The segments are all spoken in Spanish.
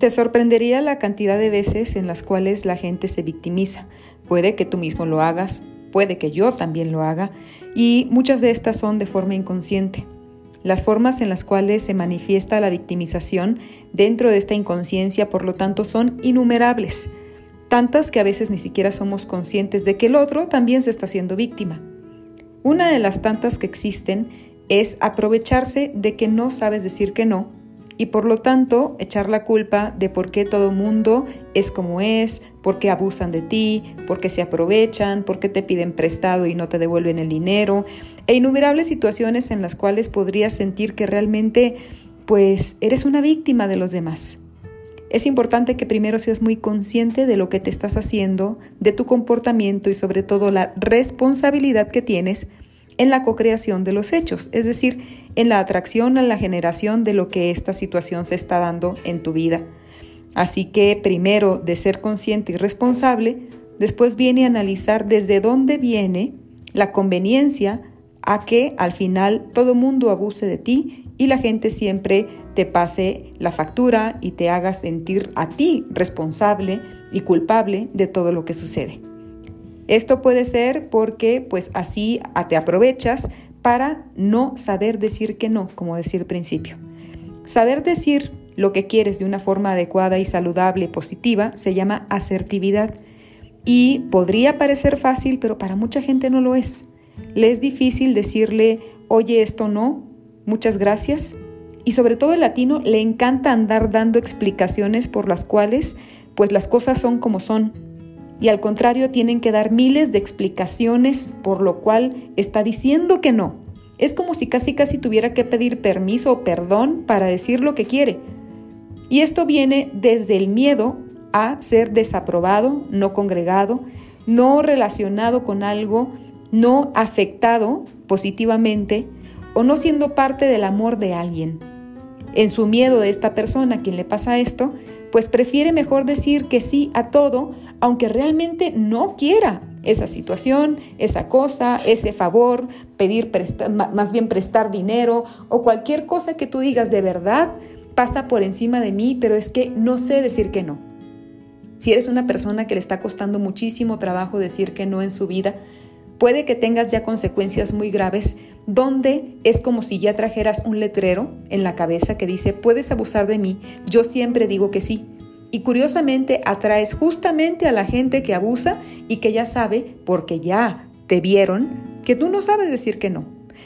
Te sorprendería la cantidad de veces en las cuales la gente se victimiza. Puede que tú mismo lo hagas, puede que yo también lo haga, y muchas de estas son de forma inconsciente. Las formas en las cuales se manifiesta la victimización dentro de esta inconsciencia, por lo tanto, son innumerables, tantas que a veces ni siquiera somos conscientes de que el otro también se está haciendo víctima. Una de las tantas que existen es aprovecharse de que no sabes decir que no y por lo tanto echar la culpa de por qué todo mundo es como es, por qué abusan de ti, por qué se aprovechan, por qué te piden prestado y no te devuelven el dinero, e innumerables situaciones en las cuales podrías sentir que realmente pues eres una víctima de los demás. Es importante que primero seas muy consciente de lo que te estás haciendo, de tu comportamiento y sobre todo la responsabilidad que tienes en la cocreación de los hechos, es decir, en la atracción a la generación de lo que esta situación se está dando en tu vida. Así que primero de ser consciente y responsable, después viene a analizar desde dónde viene la conveniencia a que al final todo mundo abuse de ti y la gente siempre te pase la factura y te haga sentir a ti responsable y culpable de todo lo que sucede. Esto puede ser porque pues así te aprovechas para no saber decir que no, como decir al principio. Saber decir lo que quieres de una forma adecuada y saludable positiva se llama asertividad. Y podría parecer fácil, pero para mucha gente no lo es. Le es difícil decirle, oye, esto no, muchas gracias. Y sobre todo el latino le encanta andar dando explicaciones por las cuales pues las cosas son como son y al contrario tienen que dar miles de explicaciones por lo cual está diciendo que no. Es como si casi casi tuviera que pedir permiso o perdón para decir lo que quiere. Y esto viene desde el miedo a ser desaprobado, no congregado, no relacionado con algo, no afectado positivamente o no siendo parte del amor de alguien. En su miedo de esta persona a quien le pasa esto, pues prefiere mejor decir que sí a todo, aunque realmente no quiera esa situación, esa cosa, ese favor, pedir más bien prestar dinero o cualquier cosa que tú digas de verdad pasa por encima de mí, pero es que no sé decir que no. Si eres una persona que le está costando muchísimo trabajo decir que no en su vida, puede que tengas ya consecuencias muy graves donde es como si ya trajeras un letrero en la cabeza que dice, puedes abusar de mí, yo siempre digo que sí. Y curiosamente atraes justamente a la gente que abusa y que ya sabe, porque ya te vieron, que tú no sabes decir que no.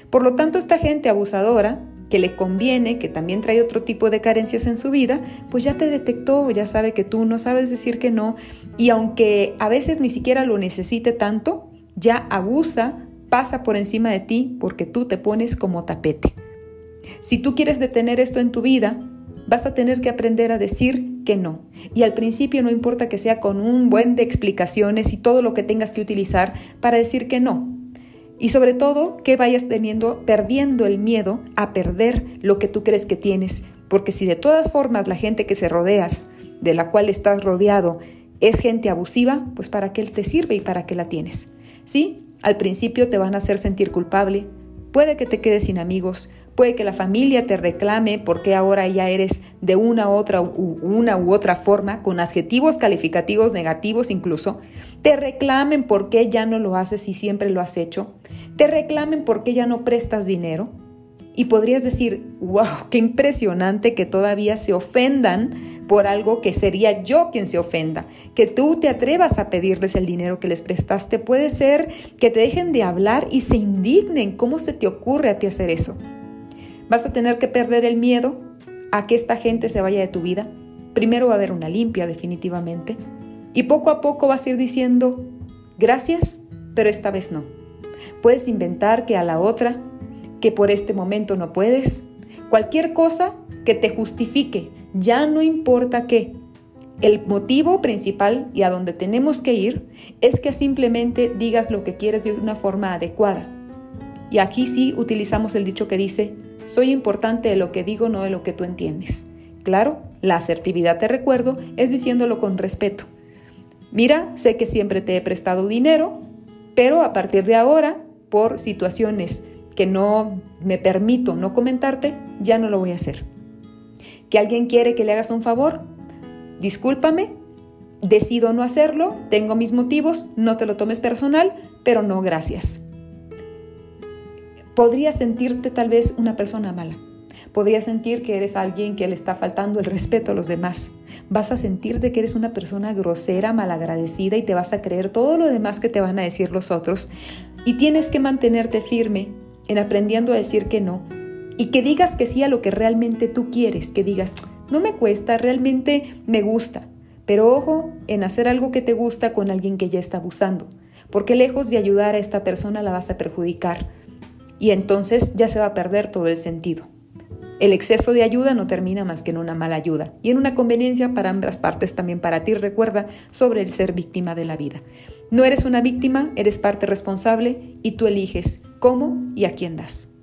Por lo tanto, esta gente abusadora, que le conviene, que también trae otro tipo de carencias en su vida, pues ya te detectó, ya sabe que tú no sabes decir que no. Y aunque a veces ni siquiera lo necesite tanto, ya abusa, pasa por encima de ti porque tú te pones como tapete. Si tú quieres detener esto en tu vida, vas a tener que aprender a decir que no. Y al principio no importa que sea con un buen de explicaciones y todo lo que tengas que utilizar para decir que no. Y sobre todo que vayas teniendo, perdiendo el miedo a perder lo que tú crees que tienes. Porque si de todas formas la gente que se rodeas, de la cual estás rodeado, es gente abusiva, pues para qué te sirve y para qué la tienes. Sí, al principio te van a hacer sentir culpable, puede que te quedes sin amigos, puede que la familia te reclame porque ahora ya eres de una otra u una u otra forma con adjetivos calificativos negativos incluso, te reclamen por qué ya no lo haces y siempre lo has hecho, te reclamen por qué ya no prestas dinero y podrías decir, wow, qué impresionante que todavía se ofendan por algo que sería yo quien se ofenda. Que tú te atrevas a pedirles el dinero que les prestaste. Puede ser que te dejen de hablar y se indignen. ¿Cómo se te ocurre a ti hacer eso? Vas a tener que perder el miedo a que esta gente se vaya de tu vida. Primero va a haber una limpia definitivamente. Y poco a poco vas a ir diciendo, gracias, pero esta vez no. Puedes inventar que a la otra que por este momento no puedes. Cualquier cosa que te justifique, ya no importa qué. El motivo principal y a donde tenemos que ir es que simplemente digas lo que quieres de una forma adecuada. Y aquí sí utilizamos el dicho que dice, soy importante de lo que digo, no de lo que tú entiendes. Claro, la asertividad, te recuerdo, es diciéndolo con respeto. Mira, sé que siempre te he prestado dinero, pero a partir de ahora, por situaciones que no me permito no comentarte, ya no lo voy a hacer. Que alguien quiere que le hagas un favor, discúlpame, decido no hacerlo, tengo mis motivos, no te lo tomes personal, pero no gracias. Podrías sentirte tal vez una persona mala. Podrías sentir que eres alguien que le está faltando el respeto a los demás. Vas a sentirte que eres una persona grosera, malagradecida y te vas a creer todo lo demás que te van a decir los otros. Y tienes que mantenerte firme en aprendiendo a decir que no y que digas que sí a lo que realmente tú quieres, que digas, no me cuesta, realmente me gusta. Pero ojo en hacer algo que te gusta con alguien que ya está abusando, porque lejos de ayudar a esta persona la vas a perjudicar y entonces ya se va a perder todo el sentido. El exceso de ayuda no termina más que en una mala ayuda y en una conveniencia para ambas partes también para ti. Recuerda sobre el ser víctima de la vida. No eres una víctima, eres parte responsable y tú eliges cómo y a quién das.